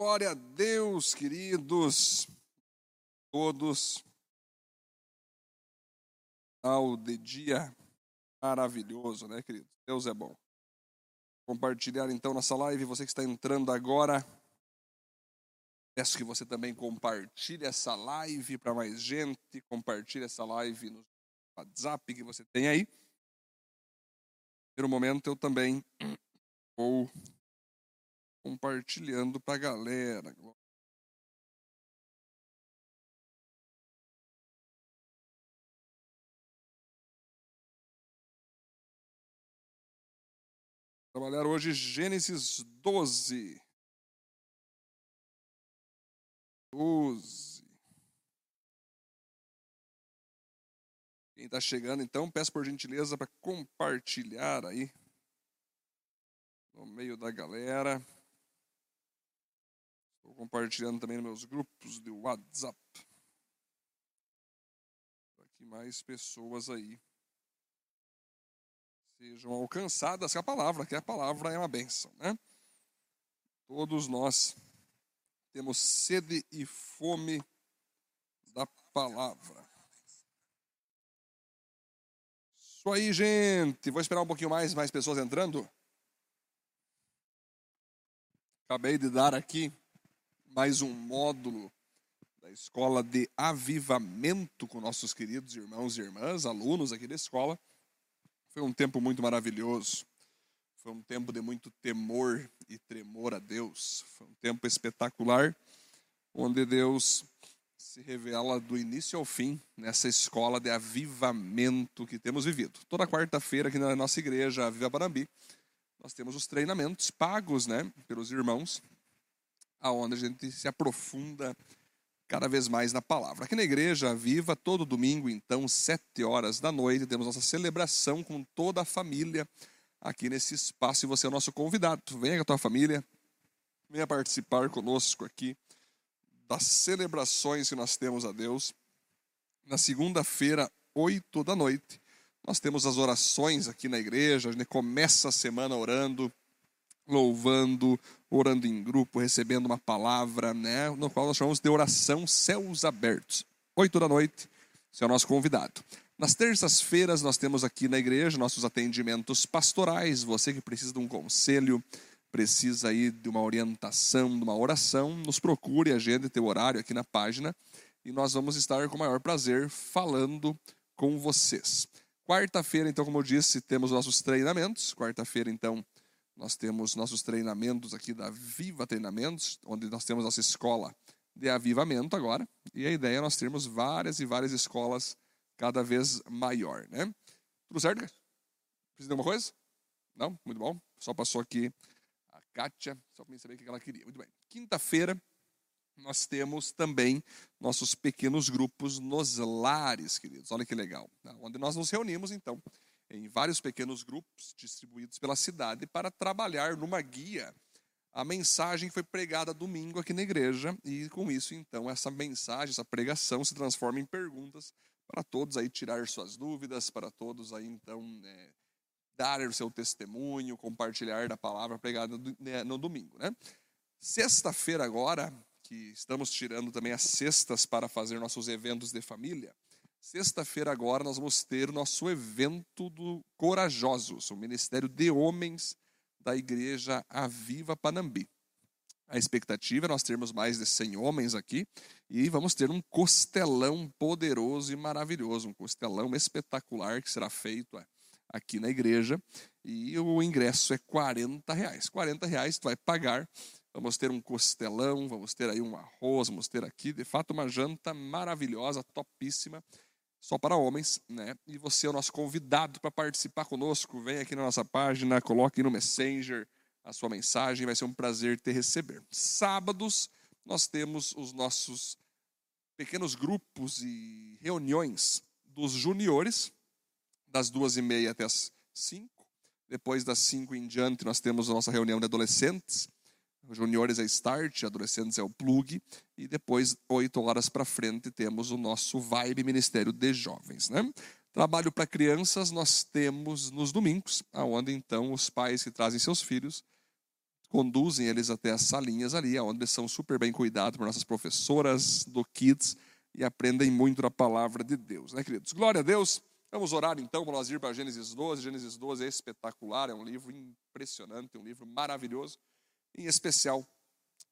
Glória a Deus, queridos, todos, ao de dia maravilhoso, né, queridos? Deus é bom. Compartilhar então nossa live, você que está entrando agora, peço que você também compartilhe essa live para mais gente, compartilhe essa live no WhatsApp que você tem aí. No momento eu também vou compartilhando para a galera. Trabalhar hoje Gênesis 12. 12. Quem está chegando, então, peço por gentileza para compartilhar aí no meio da galera. Estou compartilhando também nos meus grupos de WhatsApp. Para que mais pessoas aí sejam alcançadas com a palavra, que a palavra é uma bênção, né? Todos nós temos sede e fome da palavra. Isso aí, gente. Vou esperar um pouquinho mais, mais pessoas entrando. Acabei de dar aqui mais um módulo da escola de avivamento com nossos queridos irmãos e irmãs, alunos aqui da escola. Foi um tempo muito maravilhoso. Foi um tempo de muito temor e tremor a Deus. Foi um tempo espetacular, onde Deus se revela do início ao fim nessa escola de avivamento que temos vivido. Toda quarta-feira aqui na nossa igreja, Viva Parambi, nós temos os treinamentos pagos, né, pelos irmãos, aonde a gente se aprofunda cada vez mais na palavra. Aqui na igreja viva, todo domingo, então, sete horas da noite, temos nossa celebração com toda a família aqui nesse espaço e você é nosso convidado. Venha com a tua família, venha participar conosco aqui das celebrações que nós temos a Deus. Na segunda-feira, oito da noite, nós temos as orações aqui na igreja, a gente começa a semana orando, louvando, orando em grupo, recebendo uma palavra, né, no qual nós chamamos de oração céus abertos. Oito da noite, você é o nosso convidado. Nas terças-feiras nós temos aqui na igreja nossos atendimentos pastorais. Você que precisa de um conselho, precisa aí de uma orientação, de uma oração, nos procure, agende teu horário aqui na página e nós vamos estar com o maior prazer falando com vocês. Quarta-feira, então, como eu disse, temos nossos treinamentos. Quarta-feira, então, nós temos nossos treinamentos aqui da Viva Treinamentos, onde nós temos nossa escola de avivamento agora. E a ideia é nós termos várias e várias escolas cada vez maior, né? Tudo certo? Precisa de alguma coisa? Não? Muito bom. Só passou aqui a Kátia, só para mim saber o que ela queria. Muito bem. Quinta-feira, nós temos também nossos pequenos grupos nos lares, queridos. Olha que legal. Né? Onde nós nos reunimos, então, em vários pequenos grupos distribuídos pela cidade para trabalhar numa guia a mensagem foi pregada domingo aqui na igreja e com isso então essa mensagem, essa pregação se transforma em perguntas para todos aí tirar suas dúvidas, para todos aí então é, dar o seu testemunho, compartilhar da palavra pregada né, no domingo, né? Sexta-feira agora, que estamos tirando também as sextas para fazer nossos eventos de família, Sexta-feira agora nós vamos ter o nosso evento do Corajosos, o Ministério de Homens da Igreja Aviva Panambi. A expectativa é nós termos mais de 100 homens aqui e vamos ter um costelão poderoso e maravilhoso, um costelão espetacular que será feito aqui na igreja e o ingresso é 40 reais. 40 reais tu vai pagar, vamos ter um costelão, vamos ter aí um arroz, vamos ter aqui de fato uma janta maravilhosa, topíssima só para homens, né? E você é o nosso convidado para participar conosco. Vem aqui na nossa página, coloque no Messenger a sua mensagem, vai ser um prazer te receber. Sábados nós temos os nossos pequenos grupos e reuniões dos juniores, das duas e meia até as cinco. Depois das cinco em diante nós temos a nossa reunião de adolescentes juniores é Start, adolescentes é o Plug, e depois, oito horas para frente, temos o nosso Vibe Ministério de Jovens. Né? Trabalho para crianças nós temos nos domingos, aonde então os pais que trazem seus filhos conduzem eles até as salinhas ali, onde eles são super bem cuidados por nossas professoras do Kids e aprendem muito da palavra de Deus, né, queridos? Glória a Deus. Vamos orar então para nós ir para Gênesis 12. Gênesis 12 é espetacular, é um livro impressionante, um livro maravilhoso, em especial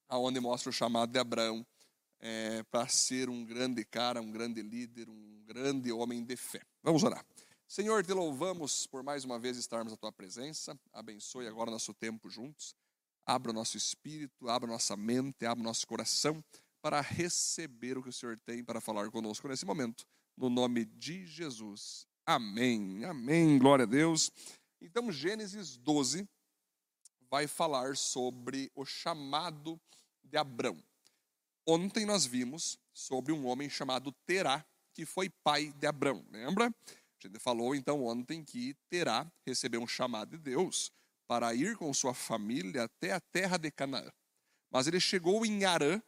aonde mostra o chamado de Abraão é, para ser um grande cara, um grande líder, um grande homem de fé. Vamos orar. Senhor, te louvamos por mais uma vez estarmos à tua presença. Abençoe agora nosso tempo juntos. Abra o nosso espírito, abra nossa mente, abra nosso coração para receber o que o Senhor tem para falar conosco nesse momento. No nome de Jesus. Amém. Amém. Glória a Deus. Então, Gênesis 12 vai falar sobre o chamado de Abrão. Ontem nós vimos sobre um homem chamado Terá, que foi pai de Abrão. Lembra? A gente falou então ontem que Terá recebeu um chamado de Deus para ir com sua família até a terra de Canaã. Mas ele chegou em Arã,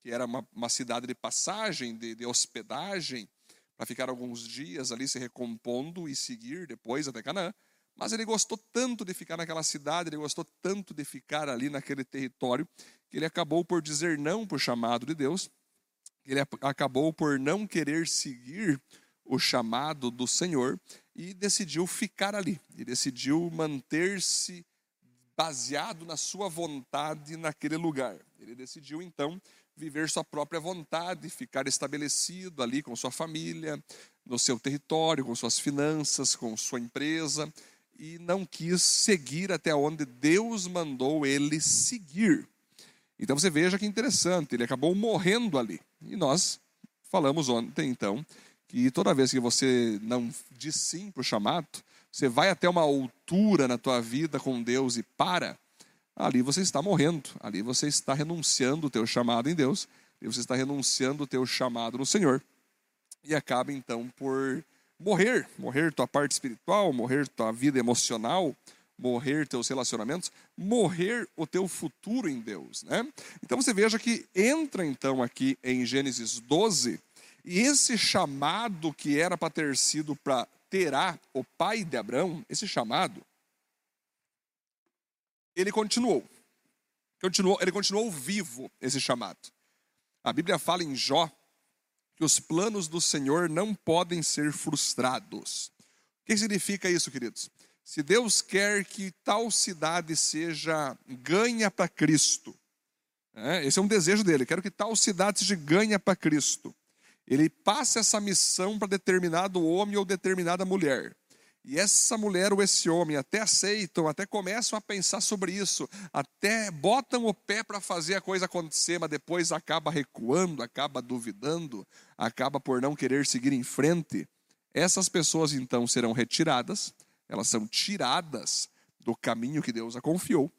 que era uma, uma cidade de passagem, de, de hospedagem, para ficar alguns dias ali se recompondo e seguir depois até Canaã. Mas ele gostou tanto de ficar naquela cidade, ele gostou tanto de ficar ali naquele território, que ele acabou por dizer não para o chamado de Deus, ele acabou por não querer seguir o chamado do Senhor e decidiu ficar ali, e decidiu manter-se baseado na sua vontade naquele lugar. Ele decidiu então viver sua própria vontade, ficar estabelecido ali com sua família, no seu território, com suas finanças, com sua empresa, e não quis seguir até onde Deus mandou ele seguir. Então você veja que interessante, ele acabou morrendo ali. E nós falamos ontem, então, que toda vez que você não diz sim para o chamado, você vai até uma altura na tua vida com Deus e para, ali você está morrendo, ali você está renunciando o teu chamado em Deus, e você está renunciando o teu chamado no Senhor, e acaba então por morrer, morrer tua parte espiritual, morrer tua vida emocional, morrer teus relacionamentos, morrer o teu futuro em Deus, né? Então você veja que entra então aqui em Gênesis 12, e esse chamado que era para ter sido para Terá, o pai de Abraão, esse chamado ele continuou. continuou. Ele continuou vivo, esse chamado. A Bíblia fala em Jó que os planos do Senhor não podem ser frustrados. O que significa isso, queridos? Se Deus quer que tal cidade seja ganha para Cristo, é, esse é um desejo dele, quero que tal cidade seja ganha para Cristo. Ele passa essa missão para determinado homem ou determinada mulher. E essa mulher ou esse homem até aceitam, até começam a pensar sobre isso, até botam o pé para fazer a coisa acontecer, mas depois acaba recuando, acaba duvidando, acaba por não querer seguir em frente. Essas pessoas então serão retiradas, elas são tiradas do caminho que Deus a confiou,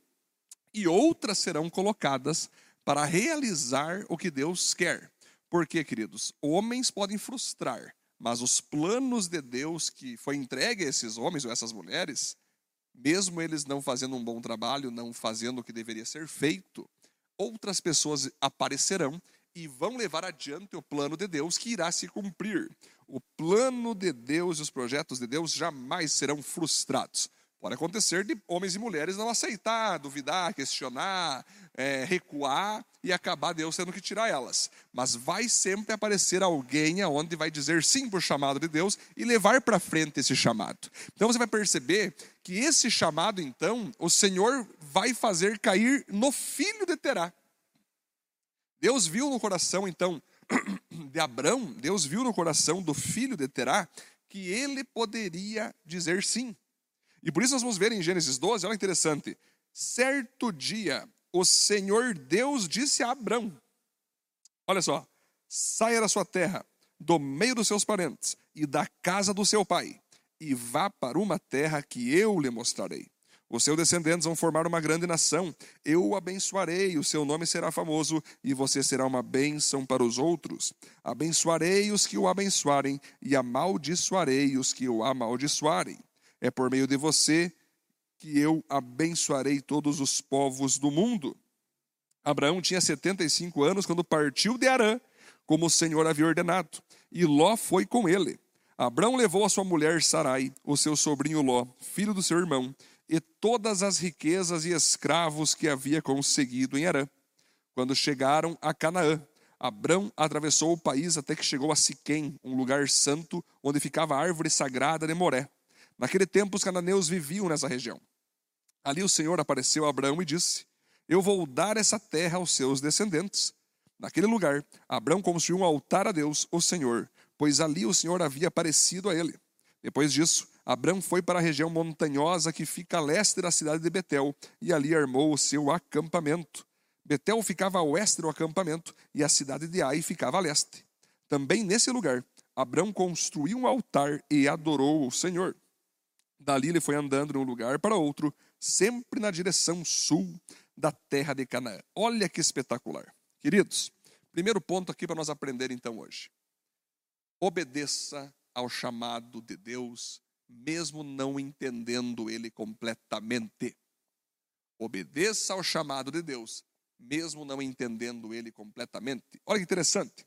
e outras serão colocadas para realizar o que Deus quer. Porque, queridos, homens podem frustrar, mas os planos de Deus que foi entregue a esses homens ou essas mulheres, mesmo eles não fazendo um bom trabalho, não fazendo o que deveria ser feito, outras pessoas aparecerão e vão levar adiante o plano de Deus que irá se cumprir. O plano de Deus e os projetos de Deus jamais serão frustrados. Pode acontecer de homens e mulheres não aceitar, duvidar, questionar, é, recuar e acabar Deus tendo que tirar elas. Mas vai sempre aparecer alguém aonde vai dizer sim para o chamado de Deus e levar para frente esse chamado. Então você vai perceber que esse chamado, então, o Senhor vai fazer cair no filho de Terá. Deus viu no coração, então, de Abrão, Deus viu no coração do filho de Terá que ele poderia dizer sim. E por isso nós vamos ver em Gênesis 12, olha interessante. Certo dia, o Senhor Deus disse a Abrão: Olha só, saia da sua terra, do meio dos seus parentes e da casa do seu pai, e vá para uma terra que eu lhe mostrarei. Os seus descendentes vão formar uma grande nação. Eu o abençoarei, o seu nome será famoso e você será uma bênção para os outros. Abençoarei os que o abençoarem e amaldiçoarei os que o amaldiçoarem. É por meio de você que eu abençoarei todos os povos do mundo. Abraão tinha 75 anos quando partiu de Arã, como o Senhor havia ordenado, e Ló foi com ele. Abraão levou a sua mulher Sarai, o seu sobrinho Ló, filho do seu irmão, e todas as riquezas e escravos que havia conseguido em Arã. Quando chegaram a Canaã, Abrão atravessou o país até que chegou a Siquém, um lugar santo onde ficava a árvore sagrada de Moré. Naquele tempo os cananeus viviam nessa região. Ali o Senhor apareceu a Abraão e disse: Eu vou dar essa terra aos seus descendentes. Naquele lugar, Abraão construiu um altar a Deus, o Senhor, pois ali o Senhor havia aparecido a ele. Depois disso, Abraão foi para a região montanhosa que fica a leste da cidade de Betel e ali armou o seu acampamento. Betel ficava a oeste do acampamento e a cidade de Ai ficava a leste. Também nesse lugar, Abraão construiu um altar e adorou o Senhor. Dali ele foi andando de um lugar para outro, sempre na direção sul da terra de Canaã. Olha que espetacular. Queridos, primeiro ponto aqui para nós aprender então hoje. Obedeça ao chamado de Deus, mesmo não entendendo ele completamente. Obedeça ao chamado de Deus, mesmo não entendendo ele completamente. Olha que interessante.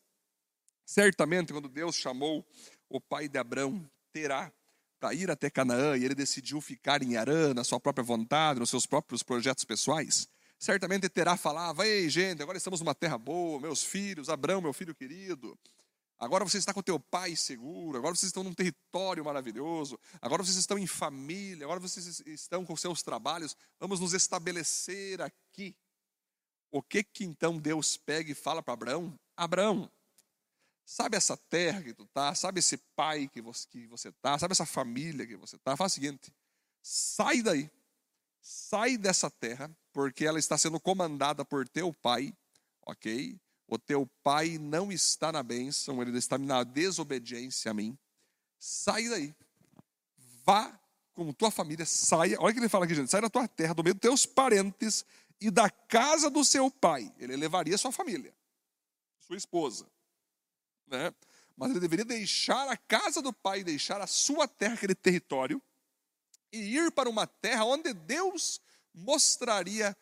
Certamente, quando Deus chamou o pai de Abraão, Terá, para ir até Canaã e ele decidiu ficar em Arã, na sua própria vontade, nos seus próprios projetos pessoais, certamente Terá falava: Ei, gente, agora estamos numa terra boa, meus filhos, Abraão, meu filho querido. Agora você está com teu pai seguro, agora vocês estão num território maravilhoso, agora vocês estão em família, agora vocês estão com seus trabalhos, vamos nos estabelecer aqui. O que que então Deus pega e fala para Abraão? Abraão, Sabe essa terra que tu tá? Sabe esse pai que você, que você tá? Sabe essa família que você tá? Faz o seguinte: sai daí. Sai dessa terra, porque ela está sendo comandada por teu pai, ok? O teu pai não está na bênção, ele está na desobediência a mim. Sai daí. Vá com tua família, saia. Olha o que ele fala aqui, gente. Sai da tua terra, do meio dos teus parentes e da casa do seu pai. Ele levaria sua família, sua esposa né? mas ele deveria deixar a casa do pai, deixar a sua terra, aquele território, e ir para uma terra onde Deus mostraria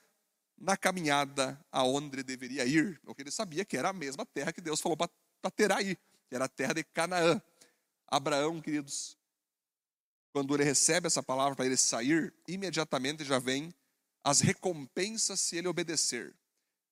na caminhada aonde ele deveria ir, porque ele sabia que era a mesma terra que Deus falou para ter aí, que era a terra de Canaã. Abraão, queridos, quando ele recebe essa palavra para ele sair, imediatamente já vem as recompensas se ele obedecer.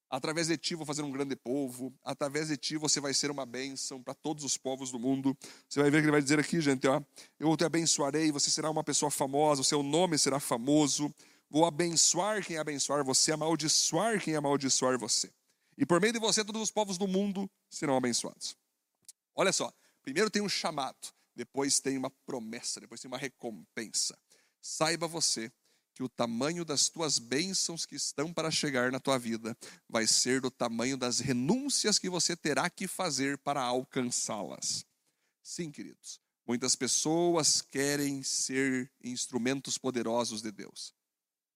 Através de ti vou fazer um grande povo. Através de ti você vai ser uma bênção para todos os povos do mundo. Você vai ver que ele vai dizer aqui, gente, ó, eu te abençoarei, você será uma pessoa famosa, o seu nome será famoso. Vou abençoar quem abençoar você, amaldiçoar quem amaldiçoar você. E por meio de você todos os povos do mundo serão abençoados. Olha só, primeiro tem um chamado, depois tem uma promessa, depois tem uma recompensa. Saiba você que o tamanho das tuas bênçãos que estão para chegar na tua vida vai ser do tamanho das renúncias que você terá que fazer para alcançá-las. Sim, queridos, muitas pessoas querem ser instrumentos poderosos de Deus.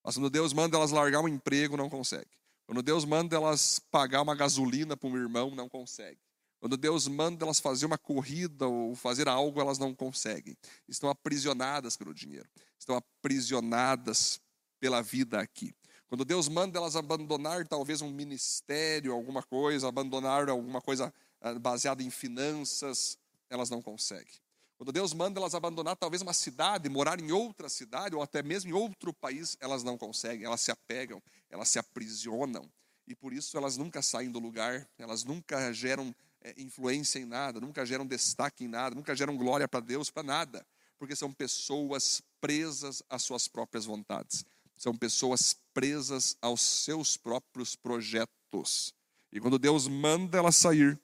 Mas quando Deus manda elas largar um emprego, não consegue. Quando Deus manda elas pagar uma gasolina para um irmão, não consegue. Quando Deus manda elas fazer uma corrida ou fazer algo, elas não conseguem. Estão aprisionadas pelo dinheiro. Estão aprisionadas pela vida aqui. Quando Deus manda elas abandonar talvez um ministério, alguma coisa, abandonar alguma coisa ah, baseada em finanças, elas não conseguem. Quando Deus manda elas abandonar talvez uma cidade, morar em outra cidade ou até mesmo em outro país, elas não conseguem, elas se apegam, elas se aprisionam. E por isso elas nunca saem do lugar, elas nunca geram influência em nada, nunca geram destaque em nada, nunca geram glória para Deus, para nada, porque são pessoas presas às suas próprias vontades, são pessoas presas aos seus próprios projetos. E quando Deus manda elas sair,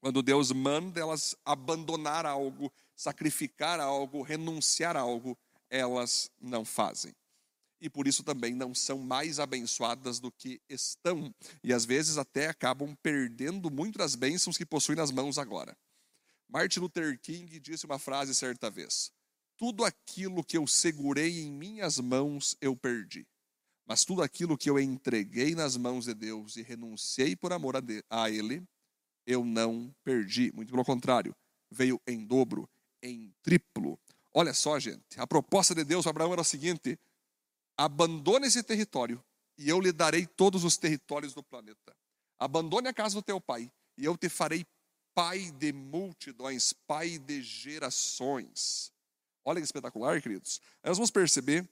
quando Deus manda elas abandonar algo, sacrificar algo, renunciar a algo, elas não fazem e por isso também não são mais abençoadas do que estão. E às vezes até acabam perdendo muito das bênçãos que possuem nas mãos agora. Martin Luther King disse uma frase certa vez: Tudo aquilo que eu segurei em minhas mãos eu perdi. Mas tudo aquilo que eu entreguei nas mãos de Deus e renunciei por amor a, Ele, eu não perdi. Muito pelo contrário, veio em dobro, em triplo. Olha só, gente, a proposta de Deus para Abraão era a seguinte: abandone esse território e eu lhe darei todos os territórios do planeta. Abandone a casa do teu pai e eu te farei pai de multidões, pai de gerações. Olha que espetacular, queridos. Aí nós vamos perceber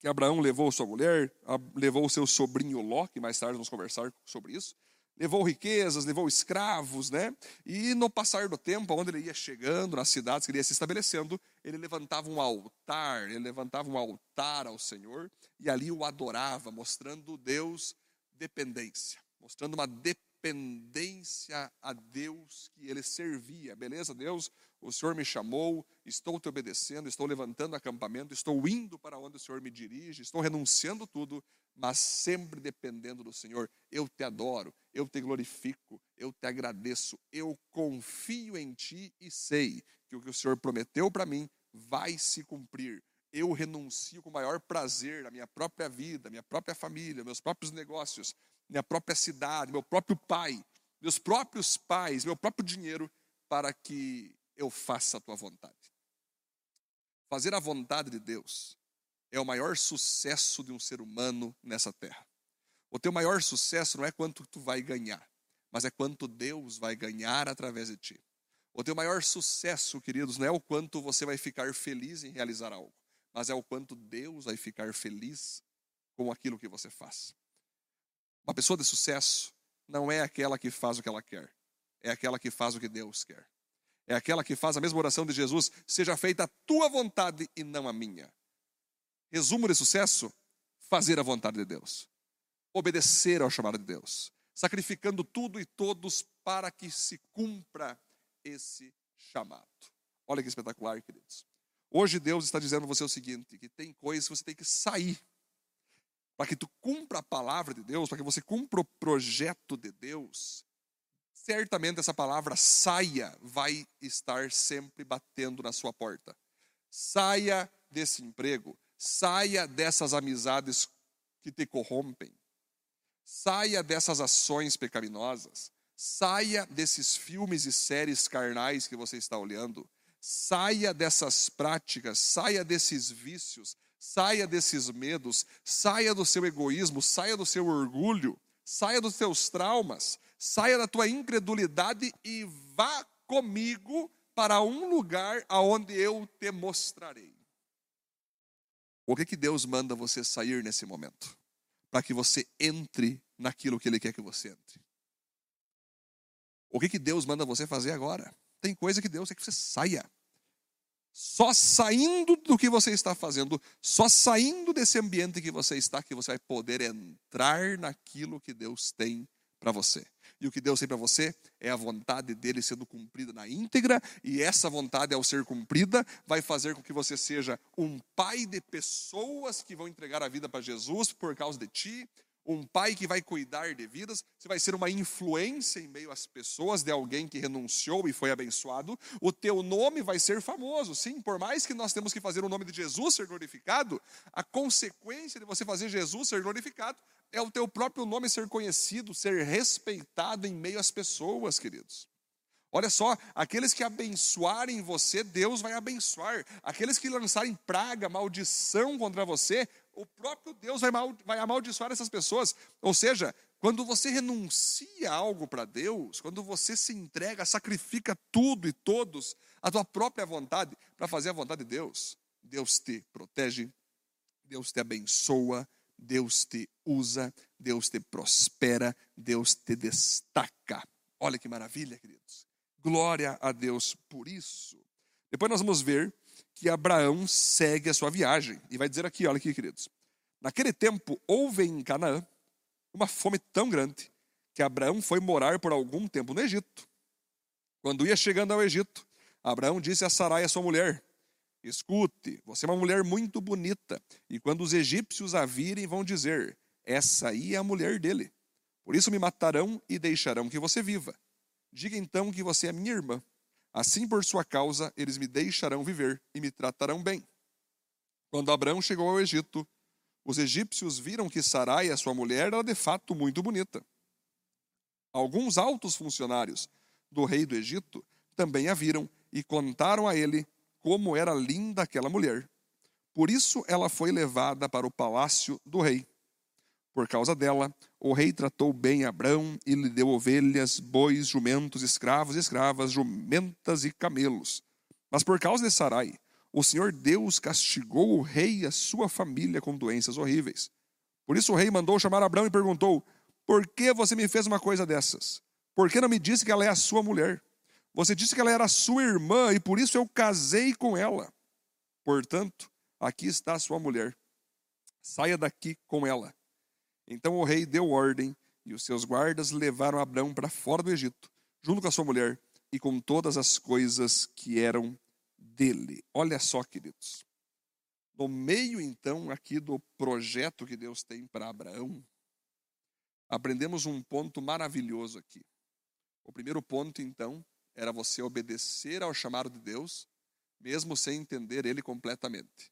que Abraão levou sua mulher, levou seu sobrinho Ló, que mais tarde vamos conversar sobre isso, levou riquezas, levou escravos, né? E no passar do tempo, onde ele ia chegando, nas cidades que ele ia se estabelecendo, ele levantava um altar, ele levantava um altar ao Senhor e ali o adorava, mostrando Deus dependência, mostrando uma dependência a Deus que ele servia. Beleza, Deus? O Senhor me chamou, estou te obedecendo, estou levantando acampamento, estou indo para onde o Senhor me dirige, estou renunciando tudo, mas sempre dependendo do Senhor. Eu te adoro, eu te glorifico, eu te agradeço, eu confio em ti e sei que o que o Senhor prometeu para mim vai se cumprir. Eu renuncio com o maior prazer na minha própria vida, minha própria família, meus próprios negócios, minha própria cidade, meu próprio pai, meus próprios pais, meu próprio dinheiro, para que eu faça a tua vontade. Fazer a vontade de Deus é o maior sucesso de um ser humano nessa terra. O teu maior sucesso não é quanto tu vai ganhar, mas é quanto Deus vai ganhar através de ti. O teu maior sucesso, queridos, não é o quanto você vai ficar feliz em realizar algo, mas é o quanto Deus vai ficar feliz com aquilo que você faz. Uma pessoa de sucesso não é aquela que faz o que ela quer, é aquela que faz o que Deus quer. É aquela que faz a mesma oração de Jesus: seja feita a tua vontade e não a minha. Resumo de sucesso: fazer a vontade de Deus, obedecer ao chamado de Deus, sacrificando tudo e todos para que se cumpra esse chamado. Olha que espetacular, queridos. Hoje Deus está dizendo a você o seguinte: que tem coisas que você tem que sair para que tu cumpra a palavra de Deus, para que você cumpra o projeto de Deus, certamente essa palavra saia vai estar sempre batendo na sua porta. Saia desse emprego, saia dessas amizades que te corrompem, saia dessas ações pecaminosas, saia desses filmes e séries carnais que você está olhando, saia dessas práticas, saia desses vícios, saia desses medos, saia do seu egoísmo, saia do seu orgulho, saia dos seus traumas, saia da tua incredulidade e vá comigo para um lugar aonde eu te mostrarei. O que que Deus manda você sair nesse momento? Para que você entre naquilo que ele quer que você entre. O que que Deus manda você fazer agora? Tem coisa que Deus quer que você saia. Só saindo do que você está fazendo, só saindo desse ambiente que você está, que você vai poder entrar naquilo que Deus tem para você. E o que Deus tem para você é a vontade dele sendo cumprida na íntegra, e essa vontade, ao ser cumprida, vai fazer com que você seja um pai de pessoas que vão entregar a vida para Jesus por causa de ti, um pai que vai cuidar de vidas, você vai ser uma influência em meio às pessoas de alguém que renunciou e foi abençoado. O teu nome vai ser famoso. Sim, por mais que nós temos que fazer o nome de Jesus ser glorificado, a consequência de você fazer Jesus ser glorificado é o teu próprio nome ser conhecido, ser respeitado em meio às pessoas, queridos. Olha só, aqueles que abençoarem você, Deus vai abençoar. Aqueles que lançarem praga, maldição contra você, o próprio Deus vai, mal, vai amaldiçoar essas pessoas. Ou seja, quando você renuncia algo para Deus, quando você se entrega, sacrifica tudo e todos, a tua própria vontade, para fazer a vontade de Deus, Deus te protege, Deus te abençoa, Deus te usa, Deus te prospera, Deus te destaca. Olha que maravilha, queridos. Glória a Deus por isso. Depois nós vamos ver que Abraão segue a sua viagem. E vai dizer aqui, olha aqui, queridos. Naquele tempo houve em Canaã uma fome tão grande que Abraão foi morar por algum tempo no Egito. Quando ia chegando ao Egito, Abraão disse a Sarai, a sua mulher: Escute, você é uma mulher muito bonita, e quando os egípcios a virem, vão dizer: Essa aí é a mulher dele. Por isso me matarão e deixarão que você viva. Diga então que você é minha irmã. Assim, por sua causa, eles me deixarão viver e me tratarão bem. Quando Abraão chegou ao Egito, os egípcios viram que Sarai, a sua mulher, era de fato muito bonita. Alguns altos funcionários do rei do Egito também a viram e contaram a ele como era linda aquela mulher. Por isso ela foi levada para o palácio do rei. Por causa dela, o rei tratou bem Abrão e lhe deu ovelhas, bois, jumentos, escravos, escravas, jumentas e camelos. Mas por causa de Sarai, o Senhor Deus castigou o rei e a sua família com doenças horríveis. Por isso o rei mandou chamar Abraão e perguntou: Por que você me fez uma coisa dessas? Por que não me disse que ela é a sua mulher? Você disse que ela era sua irmã e por isso eu casei com ela. Portanto, aqui está a sua mulher. Saia daqui com ela. Então o rei deu ordem e os seus guardas levaram Abraão para fora do Egito, junto com a sua mulher e com todas as coisas que eram dele. Olha só, queridos. No meio, então, aqui do projeto que Deus tem para Abraão, aprendemos um ponto maravilhoso aqui. O primeiro ponto, então, era você obedecer ao chamado de Deus, mesmo sem entender ele completamente.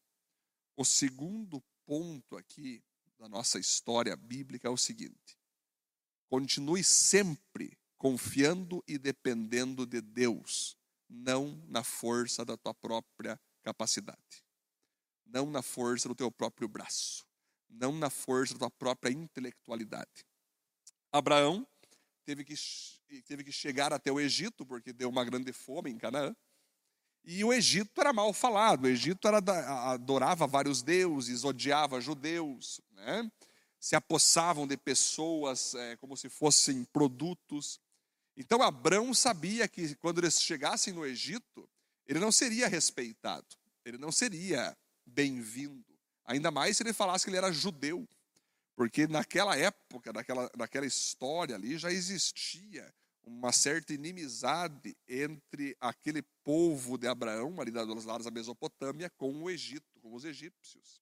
O segundo ponto aqui da nossa história bíblica é o seguinte: continue sempre confiando e dependendo de Deus, não na força da tua própria capacidade, não na força do teu próprio braço, não na força da tua própria intelectualidade. Abraão teve que, teve que chegar até o Egito, porque deu uma grande fome em Canaã. E o Egito era mal falado, o Egito era, adorava vários deuses, odiava judeus, né? se apossavam de pessoas é, como se fossem produtos. Então Abraão sabia que quando eles chegassem no Egito, ele não seria respeitado, ele não seria bem-vindo, ainda mais se ele falasse que ele era judeu. Porque naquela época, naquela, naquela história ali, já existia uma certa inimizade entre aquele povo de Abraão, ali dos lados da Mesopotâmia, com o Egito, com os egípcios.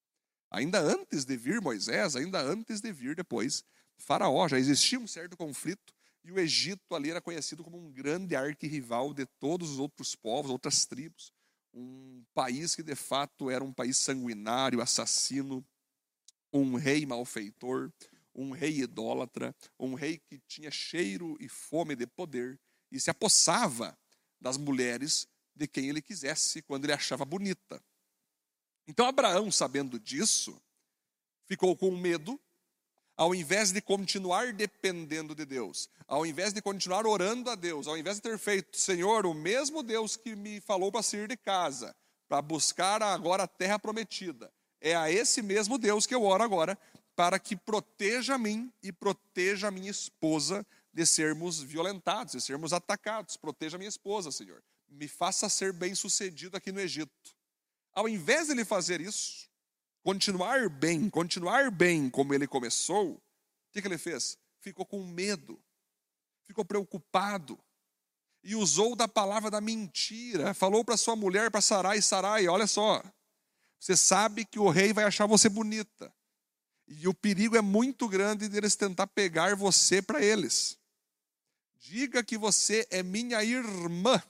Ainda antes de vir Moisés, ainda antes de vir depois Faraó, já existia um certo conflito e o Egito ali era conhecido como um grande arquirrival de todos os outros povos, outras tribos. Um país que de fato era um país sanguinário, assassino, um rei malfeitor, um rei idólatra, um rei que tinha cheiro e fome de poder e se apossava das mulheres de quem ele quisesse quando ele achava bonita. Então Abraão, sabendo disso, ficou com medo, ao invés de continuar dependendo de Deus, ao invés de continuar orando a Deus, ao invés de ter feito, Senhor, o mesmo Deus que me falou para sair de casa, para buscar agora a terra prometida, é a esse mesmo Deus que eu oro agora, para que proteja a mim e proteja a minha esposa de sermos violentados, de sermos atacados. Proteja a minha esposa, Senhor. Me faça ser bem-sucedido aqui no Egito. Ao invés de ele fazer isso, continuar bem, continuar bem como ele começou, o que, que ele fez? Ficou com medo, ficou preocupado e usou da palavra da mentira. Falou para sua mulher, para Sarai, Sarai, olha só, você sabe que o rei vai achar você bonita. E o perigo é muito grande de eles tentar pegar você para eles. Diga que você é minha irmã,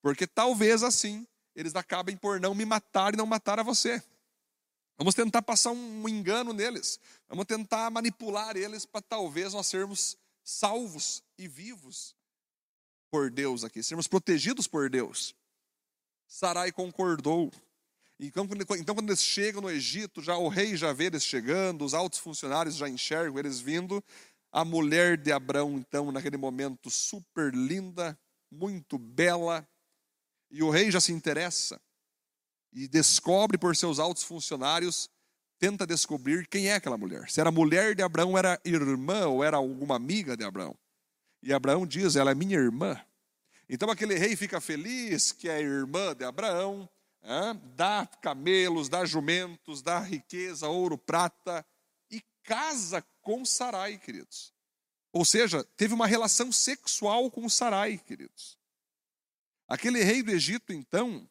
porque talvez assim eles acabem por não me matar e não matar a você. Vamos tentar passar um engano neles. Vamos tentar manipular eles para talvez nós sermos salvos e vivos por Deus aqui, sermos protegidos por Deus. Sarai concordou. Então, então, quando eles chegam no Egito, já o rei já vê eles chegando, os altos funcionários já enxergam eles vindo. A mulher de Abraão, então, naquele momento, super linda, muito bela, e o rei já se interessa e descobre por seus altos funcionários, tenta descobrir quem é aquela mulher. Se era mulher de Abraão, era irmã ou era alguma amiga de Abraão. E Abraão diz: Ela é minha irmã. Então aquele rei fica feliz que é irmã de Abraão, é? dá camelos, dá jumentos, dá riqueza, ouro, prata, e casa com Sarai, queridos. Ou seja, teve uma relação sexual com Sarai, queridos. Aquele rei do Egito, então,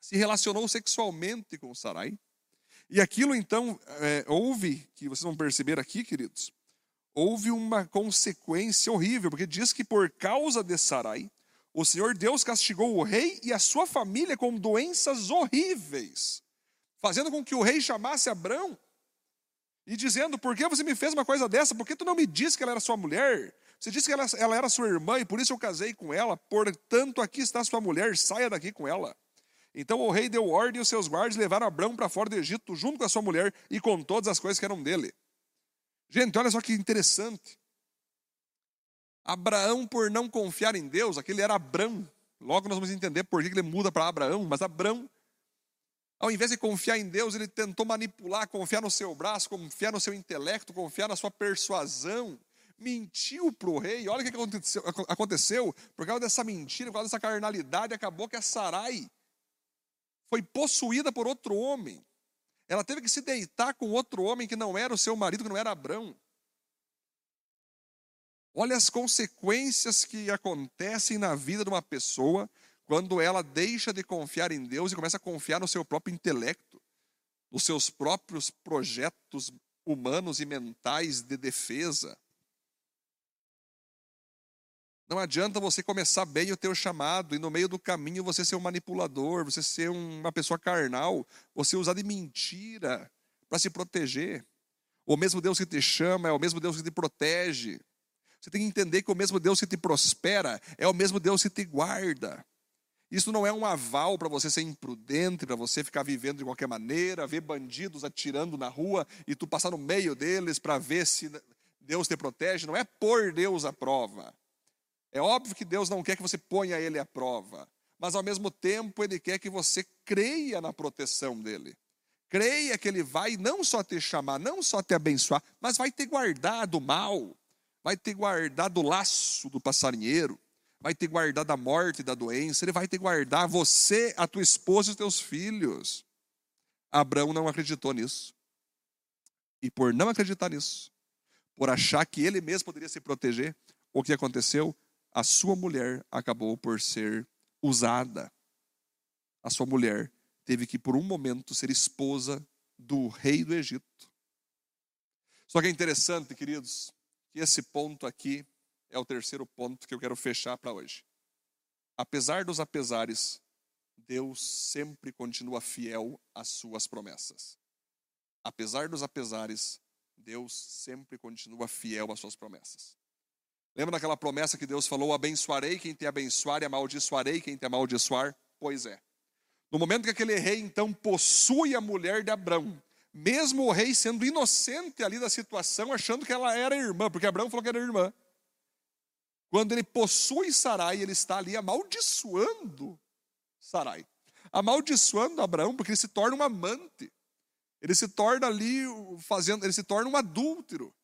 se relacionou sexualmente com Sarai. E aquilo, então, é, houve, que vocês vão perceber aqui, queridos, houve uma consequência horrível, porque diz que por causa de Sarai, o Senhor Deus castigou o rei e a sua família com doenças horríveis, fazendo com que o rei chamasse Abrão e dizendo: Por que você me fez uma coisa dessa? Por que tu não me disse que ela era sua mulher? Você disse que ela, ela era sua irmã e por isso eu casei com ela. Portanto, aqui está sua mulher, saia daqui com ela. Então o rei deu ordem e os seus guardas levaram Abrão para fora do Egito, junto com a sua mulher e com todas as coisas que eram dele. Gente, olha só que interessante. Abraão, por não confiar em Deus, aquele era Abrão. Logo nós vamos entender por que ele muda para Abraão, mas Abrão Ao invés de confiar em Deus, ele tentou manipular, confiar no seu braço, confiar no seu intelecto, confiar na sua persuasão. Mentiu para o rei. Olha o que aconteceu, aconteceu. Por causa dessa mentira, por causa dessa carnalidade, acabou que a Sarai foi possuída por outro homem. Ela teve que se deitar com outro homem que não era o seu marido, que não era Abrão. Olha as consequências que acontecem na vida de uma pessoa quando ela deixa de confiar em Deus e começa a confiar no seu próprio intelecto, nos seus próprios projetos humanos e mentais de defesa. Não adianta você começar bem o teu chamado e no meio do caminho você ser um manipulador, você ser uma pessoa carnal, você usar de mentira para se proteger. O mesmo Deus que te chama é o mesmo Deus que te protege. Você tem que entender que o mesmo Deus que te prospera é o mesmo Deus que te guarda. Isso não é um aval para você ser imprudente, para você ficar vivendo de qualquer maneira, ver bandidos atirando na rua e tu passar no meio deles para ver se Deus te protege. Não é pôr Deus à prova. É óbvio que Deus não quer que você ponha ele à prova, mas ao mesmo tempo ele quer que você creia na proteção dele. Creia que ele vai não só te chamar, não só te abençoar, mas vai te guardar do mal vai te guardar do laço do passarinheiro, vai te guardar da morte da doença, ele vai te guardar você, a tua esposa e os teus filhos. Abraão não acreditou nisso. E por não acreditar nisso, por achar que ele mesmo poderia se proteger, o que aconteceu? A sua mulher acabou por ser usada. A sua mulher teve que, por um momento, ser esposa do rei do Egito. Só que é interessante, queridos, que esse ponto aqui é o terceiro ponto que eu quero fechar para hoje. Apesar dos apesares, Deus sempre continua fiel às suas promessas. Apesar dos apesares, Deus sempre continua fiel às suas promessas. Lembra daquela promessa que Deus falou: abençoarei quem te abençoar e amaldiçoarei quem te amaldiçoar? Pois é. No momento que aquele rei então possui a mulher de Abraão, mesmo o rei sendo inocente ali da situação, achando que ela era irmã, porque Abraão falou que era irmã. Quando ele possui Sarai, ele está ali amaldiçoando Sarai. Amaldiçoando Abraão, porque ele se torna um amante. Ele se torna ali fazendo, ele se torna um adúltero,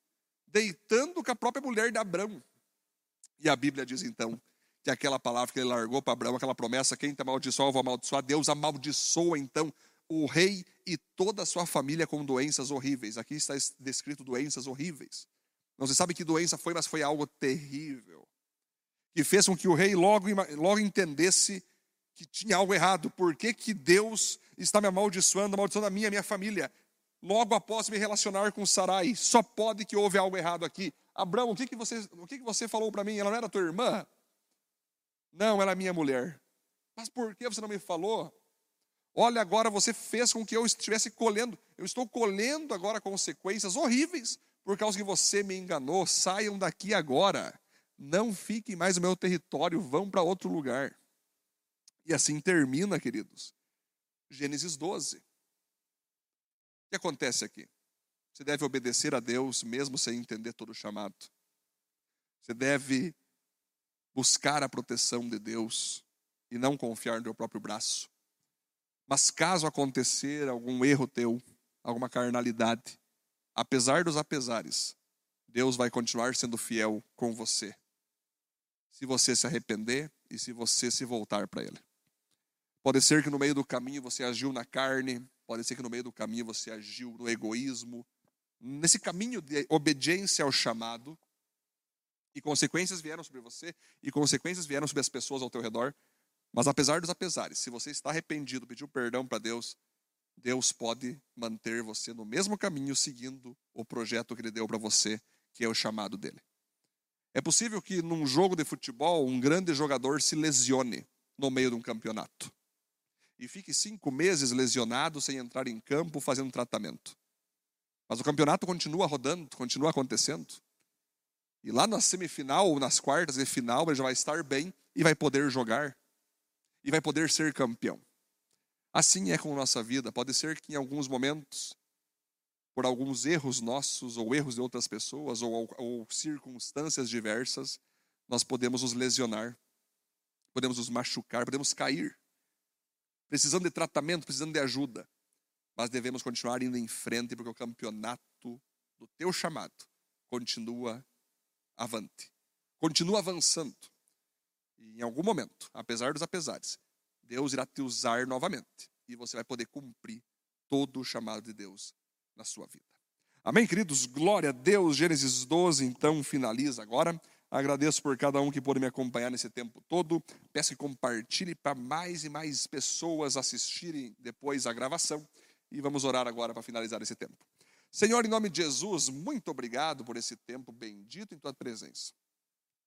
deitando com a própria mulher de Abraão. E a Bíblia diz então que aquela palavra que ele largou para Abraão, aquela promessa, quem te amaldiçoa, eu vou amaldiçoar, Deus amaldiçoa então o rei e toda a sua família com doenças horríveis. Aqui está descrito doenças horríveis. Não se sabe que doença foi, mas foi algo terrível. Que fez com que o rei logo, logo entendesse que tinha algo errado. Por que, que Deus está me amaldiçoando, amaldiçoando a minha, a minha família? Logo após me relacionar com Sarai, só pode que houve algo errado aqui. Abraão, o que, que, você, o que, que você falou para mim? Ela não era tua irmã? Não, ela é minha mulher. Mas por que você não me falou? Olha, agora você fez com que eu estivesse colhendo. Eu estou colhendo agora consequências horríveis por causa que você me enganou. Saiam daqui agora. Não fiquem mais no meu território, vão para outro lugar. E assim termina, queridos. Gênesis 12. O que acontece aqui? Você deve obedecer a Deus mesmo sem entender todo o chamado. Você deve buscar a proteção de Deus e não confiar no seu próprio braço. Mas caso acontecer algum erro teu, alguma carnalidade, apesar dos apesares, Deus vai continuar sendo fiel com você. Se você se arrepender e se você se voltar para Ele. Pode ser que no meio do caminho você agiu na carne, pode ser que no meio do caminho você agiu no egoísmo. Nesse caminho de obediência ao chamado, e consequências vieram sobre você, e consequências vieram sobre as pessoas ao teu redor, mas apesar dos apesares, se você está arrependido, pediu perdão para Deus, Deus pode manter você no mesmo caminho, seguindo o projeto que Ele deu para você, que é o chamado dele. É possível que num jogo de futebol um grande jogador se lesione no meio de um campeonato e fique cinco meses lesionado sem entrar em campo fazendo tratamento. Mas o campeonato continua rodando, continua acontecendo. E lá na semifinal ou nas quartas de final ele já vai estar bem e vai poder jogar e vai poder ser campeão. Assim é com nossa vida. Pode ser que em alguns momentos, por alguns erros nossos, ou erros de outras pessoas, ou, ou circunstâncias diversas, nós podemos nos lesionar, podemos nos machucar, podemos cair. precisando de tratamento, precisando de ajuda. Mas devemos continuar indo em frente, porque o campeonato do teu chamado continua avante, continua avançando. Em algum momento, apesar dos apesares, Deus irá te usar novamente e você vai poder cumprir todo o chamado de Deus na sua vida. Amém, queridos? Glória a Deus. Gênesis 12, então, finaliza agora. Agradeço por cada um que pôde me acompanhar nesse tempo todo. Peço que compartilhe para mais e mais pessoas assistirem depois a gravação. E vamos orar agora para finalizar esse tempo. Senhor, em nome de Jesus, muito obrigado por esse tempo bendito em tua presença,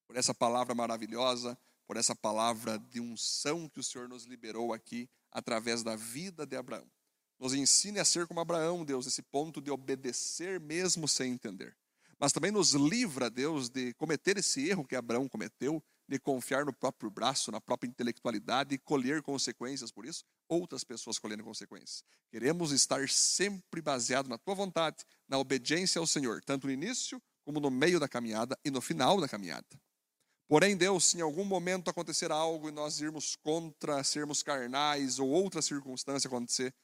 por essa palavra maravilhosa, por essa palavra de unção que o Senhor nos liberou aqui através da vida de Abraão. Nos ensine a ser como Abraão, Deus, esse ponto de obedecer mesmo sem entender. Mas também nos livra, Deus, de cometer esse erro que Abraão cometeu, de confiar no próprio braço, na própria intelectualidade e colher consequências por isso, outras pessoas colhendo consequências. Queremos estar sempre baseado na tua vontade, na obediência ao Senhor, tanto no início como no meio da caminhada e no final da caminhada. Porém, Deus, se em algum momento acontecer algo e nós irmos contra sermos carnais ou outra circunstância acontecer,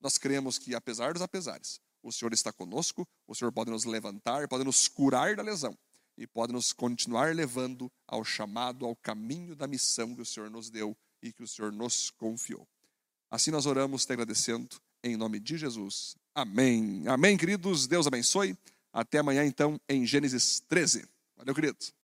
nós cremos que, apesar dos apesares, o Senhor está conosco, o Senhor pode nos levantar, pode nos curar da lesão e pode nos continuar levando ao chamado, ao caminho da missão que o Senhor nos deu e que o Senhor nos confiou. Assim nós oramos te agradecendo em nome de Jesus. Amém. Amém, queridos. Deus abençoe. Até amanhã, então, em Gênesis 13. Valeu, queridos.